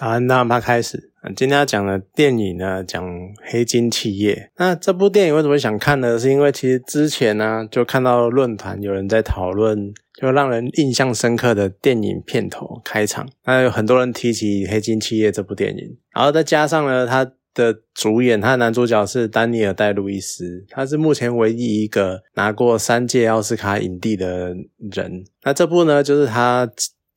好，那我们开始。今天要讲的电影呢，讲黑金企业。那这部电影为什么想看呢？是因为其实之前呢，就看到论坛有人在讨论，就让人印象深刻的电影片头开场。那有很多人提起《黑金企业》这部电影，然后再加上呢，他的主演，他的男主角是丹尼尔戴路易斯，他是目前唯一一个拿过三届奥斯卡影帝的人。那这部呢，就是他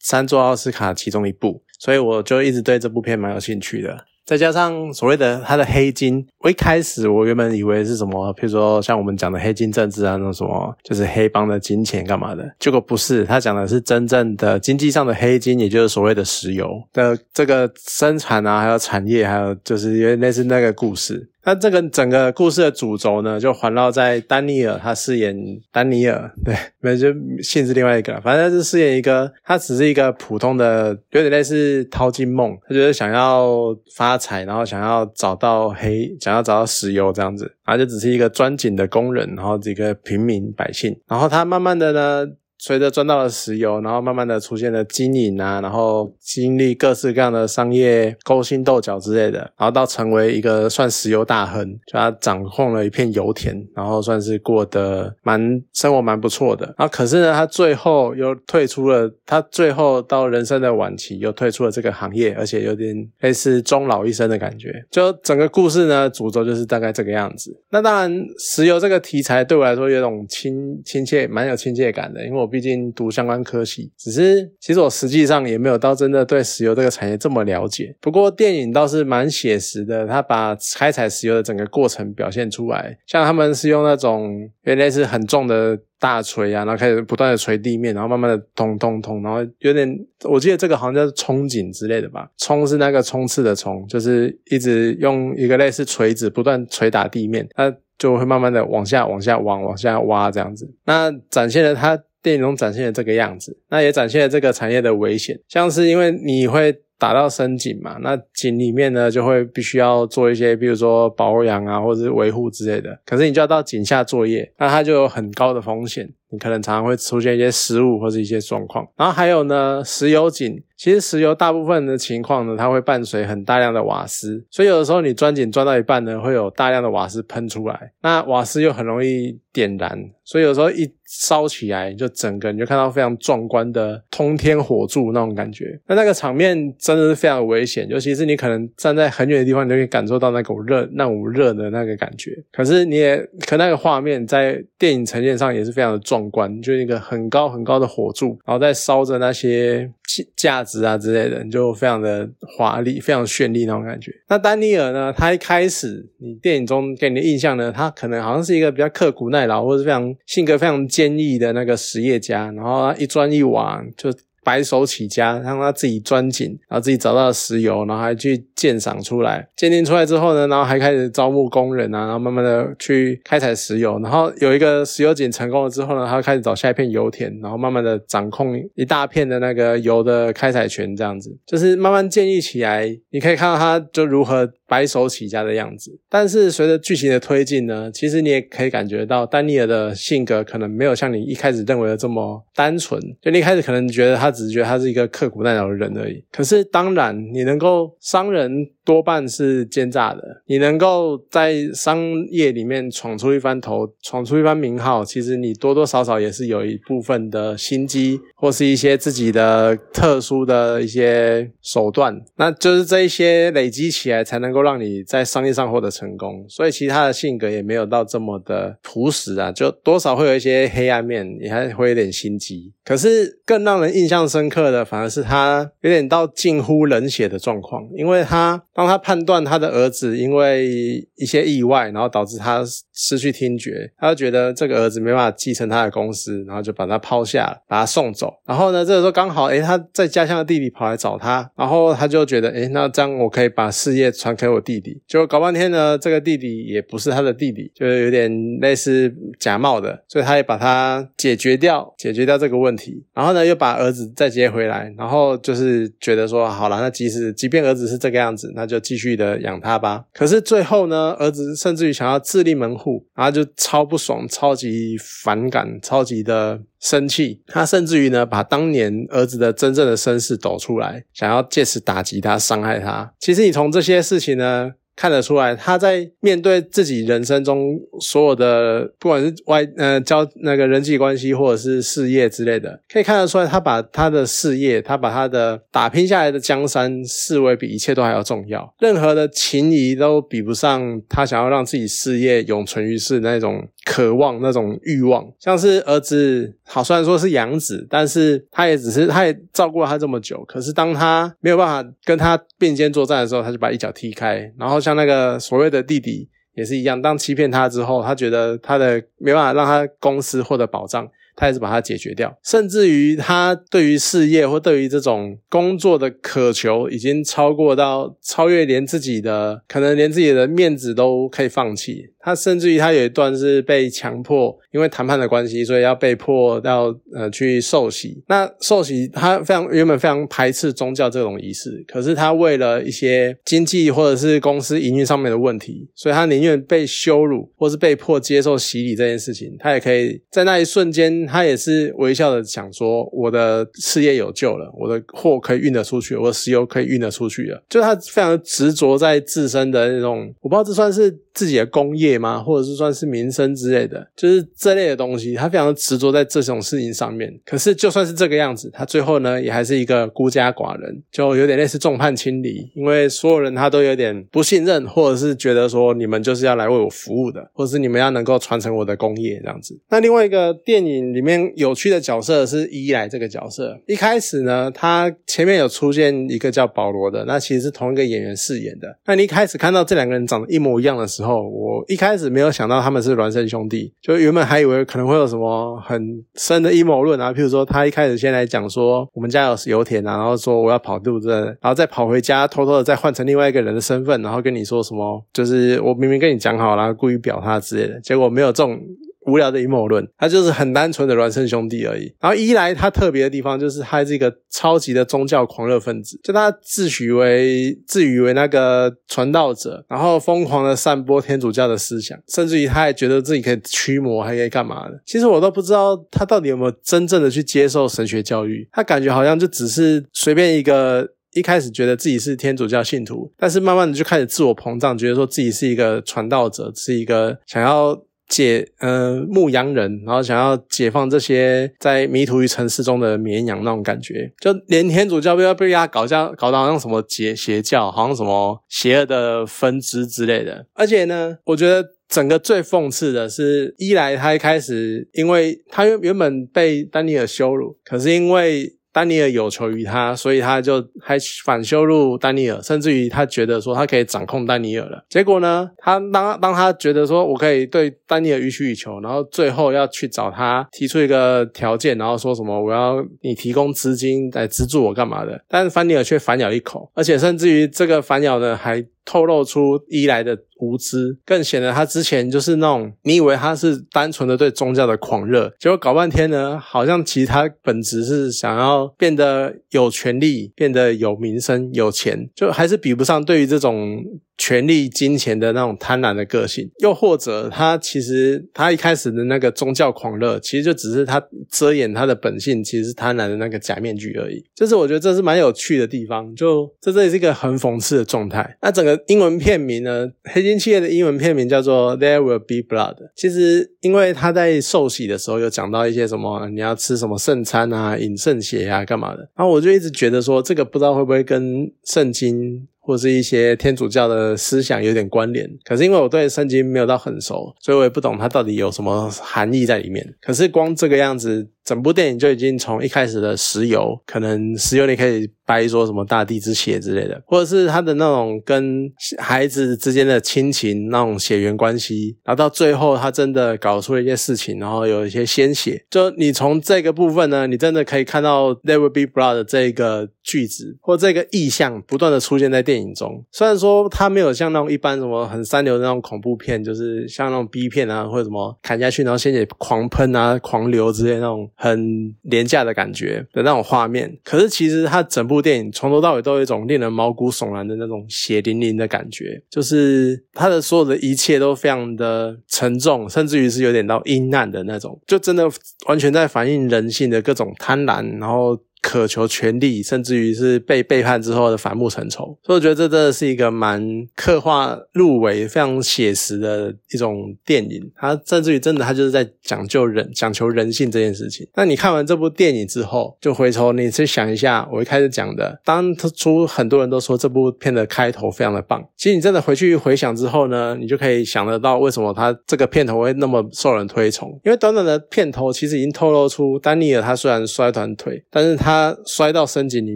三座奥斯卡其中一部。所以我就一直对这部片蛮有兴趣的，再加上所谓的它的黑金，我一开始我原本以为是什么，譬如说像我们讲的黑金政治啊，那种什么就是黑帮的金钱干嘛的，结果不是，他讲的是真正的经济上的黑金，也就是所谓的石油的这个生产啊，还有产业，还有就是因为类似那个故事。那这个整个故事的主轴呢，就环绕在丹尼尔，他饰演丹尼尔，对，没就性质另外一个，反正是饰演一个，他只是一个普通的，有点类似淘金梦，他就是想要发财，然后想要找到黑，想然后找到石油这样子，然后就只是一个钻井的工人，然后这个平民百姓，然后他慢慢的呢。随着赚到了石油，然后慢慢的出现了经营啊，然后经历各式各样的商业勾心斗角之类的，然后到成为一个算石油大亨，就他掌控了一片油田，然后算是过得蛮生活蛮不错的。然后可是呢，他最后又退出了，他最后到人生的晚期又退出了这个行业，而且有点类似终老一生的感觉。就整个故事呢，主轴就是大概这个样子。那当然，石油这个题材对我来说有种亲亲切，蛮有亲切感的，因为我。毕竟读相关科系，只是其实我实际上也没有到真的对石油这个产业这么了解。不过电影倒是蛮写实的，他把开采石油的整个过程表现出来。像他们是用那种原来是很重的大锤啊，然后开始不断的锤地面，然后慢慢的捅捅捅，然后有点我记得这个好像叫冲井之类的吧？冲是那个冲刺的冲，就是一直用一个类似锤子不断锤打地面，它就会慢慢的往下往下往往下挖这样子。那展现了它。电影中展现的这个样子，那也展现了这个产业的危险，像是因为你会打到深井嘛，那井里面呢就会必须要做一些，比如说保养啊，或者是维护之类的，可是你就要到井下作业，那它就有很高的风险。你可能常常会出现一些失误或者一些状况，然后还有呢，石油井，其实石油大部分的情况呢，它会伴随很大量的瓦斯，所以有的时候你钻井钻到一半呢，会有大量的瓦斯喷出来，那瓦斯又很容易点燃，所以有时候一烧起来，就整个你就看到非常壮观的通天火柱那种感觉，那那个场面真的是非常危险，尤其是你可能站在很远的地方，你就可以感受到那股热、那股热的那个感觉，可是你也可那个画面在电影呈现上也是非常的壮。观就是一个很高很高的火柱，然后在烧着那些价值啊之类的，就非常的华丽，非常绚丽那种感觉。那丹尼尔呢？他一开始你电影中给你的印象呢，他可能好像是一个比较刻苦耐劳，或者非常性格非常坚毅的那个实业家，然后他一砖一瓦就。白手起家，让他自己钻井，然后自己找到石油，然后还去鉴赏出来，鉴定出来之后呢，然后还开始招募工人啊，然后慢慢的去开采石油，然后有一个石油井成功了之后呢，他开始找下一片油田，然后慢慢的掌控一大片的那个油的开采权，这样子，就是慢慢建立起来。你可以看到他就如何白手起家的样子。但是随着剧情的推进呢，其实你也可以感觉到丹尼尔的性格可能没有像你一开始认为的这么单纯，就你一开始可能觉得他。只是觉得他是一个刻苦耐劳的人而已。可是，当然，你能够商人。多半是奸诈的。你能够在商业里面闯出一番头，闯出一番名号，其实你多多少少也是有一部分的心机，或是一些自己的特殊的一些手段。那就是这一些累积起来，才能够让你在商业上获得成功。所以，其他的性格也没有到这么的朴实啊，就多少会有一些黑暗面，也还会有点心机。可是，更让人印象深刻的，反而是他有点到近乎冷血的状况，因为他。当他判断他的儿子因为一些意外，然后导致他失去听觉，他就觉得这个儿子没办法继承他的公司，然后就把他抛下，把他送走。然后呢，这个时候刚好，诶，他在家乡的弟弟跑来找他，然后他就觉得，诶，那这样我可以把事业传给我弟弟。就搞半天呢，这个弟弟也不是他的弟弟，就是有点类似假冒的，所以他也把他解决掉，解决掉这个问题。然后呢，又把儿子再接回来，然后就是觉得说，好了，那即使即便儿子是这个。样子，那就继续的养他吧。可是最后呢，儿子甚至于想要自立门户，然后就超不爽、超级反感、超级的生气。他甚至于呢，把当年儿子的真正的身世抖出来，想要借此打击他、伤害他。其实你从这些事情呢。看得出来，他在面对自己人生中所有的，不管是外呃交那个人际关系，或者是事业之类的，可以看得出来，他把他的事业，他把他的打拼下来的江山视为比一切都还要重要，任何的情谊都比不上他想要让自己事业永存于世那种。渴望那种欲望，像是儿子，好虽然说是养子，但是他也只是他也照顾了他这么久。可是当他没有办法跟他并肩作战的时候，他就把一脚踢开。然后像那个所谓的弟弟也是一样，当欺骗他之后，他觉得他的没办法让他公司获得保障。他也是把他解决掉，甚至于他对于事业或对于这种工作的渴求，已经超过到超越连自己的可能连自己的面子都可以放弃。他甚至于他有一段是被强迫，因为谈判的关系，所以要被迫要呃去受洗。那受洗他非常原本非常排斥宗教这种仪式，可是他为了一些经济或者是公司营运上面的问题，所以他宁愿被羞辱或是被迫接受洗礼这件事情，他也可以在那一瞬间。他也是微笑的想说：“我的事业有救了，我的货可以运得出去，我的石油可以运得出去了。”就他非常执着在自身的那种，我不知道这算是自己的工吗，或者是算是民生之类的，就是这类的东西，他非常的执着在这种事情上面。可是就算是这个样子，他最后呢，也还是一个孤家寡人，就有点类似众叛亲离，因为所有人他都有点不信任，或者是觉得说你们就是要来为我服务的，或者是你们要能够传承我的工业这样子。那另外一个电影。里面有趣的角色是伊莱这个角色。一开始呢，他前面有出现一个叫保罗的，那其实是同一个演员饰演的。那你一开始看到这两个人长得一模一样的时候，我一开始没有想到他们是孪生兄弟，就原本还以为可能会有什么很深的阴谋论啊，譬如说他一开始先来讲说我们家有油田啊，然后说我要跑肚子，然后再跑回家偷偷的再换成另外一个人的身份，然后跟你说什么，就是我明明跟你讲好了，故意表他之类的，结果没有这种。无聊的阴谋论，他就是很单纯的孪生兄弟而已。然后一来他特别的地方就是他是一个超级的宗教狂热分子，就他自诩为自诩为那个传道者，然后疯狂的散播天主教的思想，甚至于他还觉得自己可以驱魔，还可以干嘛的。其实我都不知道他到底有没有真正的去接受神学教育，他感觉好像就只是随便一个一开始觉得自己是天主教信徒，但是慢慢的就开始自我膨胀，觉得说自己是一个传道者，是一个想要。解呃牧羊人，然后想要解放这些在迷途于城市中的绵羊那种感觉，就连天主教都要被他搞教搞到好像什么邪邪教，好像什么邪恶的分支之类的。而且呢，我觉得整个最讽刺的是，一来他一开始，因为他原原本被丹尼尔羞辱，可是因为。丹尼尔有求于他，所以他就还反羞辱丹尼尔，甚至于他觉得说他可以掌控丹尼尔了。结果呢，他当当他觉得说我可以对丹尼尔予取予求，然后最后要去找他提出一个条件，然后说什么我要你提供资金来资助我干嘛的，但是丹尼尔却反咬一口，而且甚至于这个反咬呢还。透露出伊莱的无知，更显得他之前就是那种你以为他是单纯的对宗教的狂热，结果搞半天呢，好像其实他本质是想要变得有权利，变得有名声、有钱，就还是比不上对于这种。权力、金钱的那种贪婪的个性，又或者他其实他一开始的那个宗教狂热，其实就只是他遮掩他的本性，其实是贪婪的那个假面具而已。就是我觉得这是蛮有趣的地方，就这这也是一个很讽刺的状态。那整个英文片名呢，《黑金企业》的英文片名叫做《There Will Be Blood》。其实因为他在受洗的时候有讲到一些什么，你要吃什么圣餐啊，饮圣血啊，干嘛的。然后我就一直觉得说，这个不知道会不会跟圣经。或是一些天主教的思想有点关联，可是因为我对圣经没有到很熟，所以我也不懂它到底有什么含义在里面。可是光这个样子。整部电影就已经从一开始的石油，可能石油你可以掰说什么大地之血之类的，或者是他的那种跟孩子之间的亲情那种血缘关系，然后到最后他真的搞出了一些事情，然后有一些鲜血。就你从这个部分呢，你真的可以看到 There will be blood 这个句子或这个意象不断的出现在电影中。虽然说它没有像那种一般什么很三流的那种恐怖片，就是像那种 B 片啊，或者什么砍下去然后鲜血狂喷啊、狂流之类那种。很廉价的感觉的那种画面。可是其实它整部电影从头到尾都有一种令人毛骨悚然的那种血淋淋的感觉，就是它的所有的一切都非常的沉重，甚至于是有点到阴暗的那种，就真的完全在反映人性的各种贪婪，然后。渴求权力，甚至于是被背叛之后的反目成仇，所以我觉得这真的是一个蛮刻画入围、非常写实的一种电影。它甚至于真的，它就是在讲究人、讲求人性这件事情。那你看完这部电影之后，就回头你去想一下，我一开始讲的，当初很多人都说这部片的开头非常的棒。其实你真的回去回想之后呢，你就可以想得到为什么它这个片头会那么受人推崇。因为短短的片头其实已经透露出丹尼尔他虽然摔断腿，但是他。他摔到深井里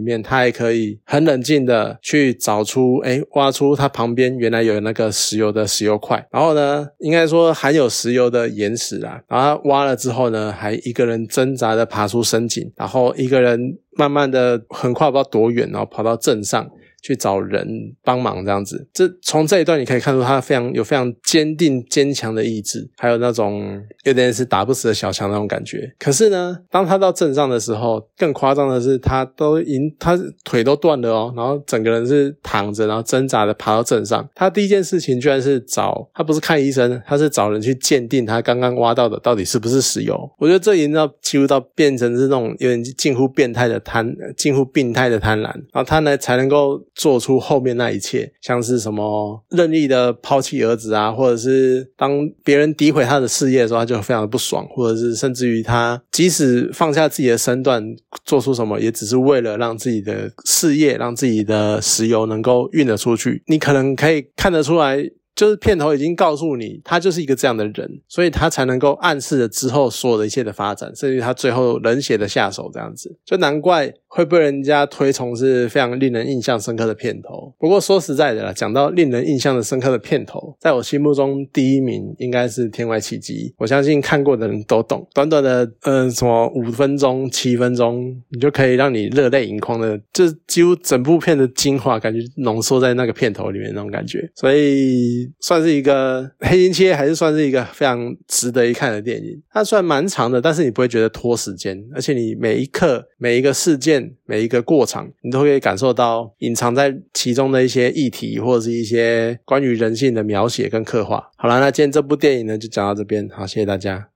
面，他还可以很冷静的去找出，哎，挖出他旁边原来有那个石油的石油块，然后呢，应该说含有石油的岩石啊，然后挖了之后呢，还一个人挣扎的爬出深井，然后一个人慢慢的横跨不知道多远，然后跑到镇上。去找人帮忙这样子，这从这一段你可以看出他非常有非常坚定坚强的意志，还有那种有点是打不死的小强那种感觉。可是呢，当他到镇上的时候，更夸张的是，他都已经他腿都断了哦，然后整个人是躺着，然后挣扎的爬到镇上。他第一件事情居然是找他不是看医生，他是找人去鉴定他刚刚挖到的到底是不是石油。我觉得这已经到几乎到变成是那种有点近乎变态的贪，近乎病态的贪婪，然后他呢才能够。做出后面那一切，像是什么任意的抛弃儿子啊，或者是当别人诋毁他的事业的时候，他就非常的不爽，或者是甚至于他即使放下自己的身段，做出什么，也只是为了让自己的事业，让自己的石油能够运得出去。你可能可以看得出来。就是片头已经告诉你，他就是一个这样的人，所以他才能够暗示了之后所有的一切的发展，甚至他最后冷血的下手这样子，就难怪会被人家推崇是非常令人印象深刻的片头。不过说实在的啦，讲到令人印象的深刻的片头，在我心目中第一名应该是《天外奇迹》，我相信看过的人都懂。短短的呃什么五分钟、七分钟，你就可以让你热泪盈眶的，就几乎整部片的精华感觉浓缩在那个片头里面那种感觉，所以。算是一个黑金切，还是算是一个非常值得一看的电影。它虽然蛮长的，但是你不会觉得拖时间，而且你每一刻、每一个事件、每一个过场，你都可以感受到隐藏在其中的一些议题，或者是一些关于人性的描写跟刻画。好了，那今天这部电影呢，就讲到这边。好，谢谢大家。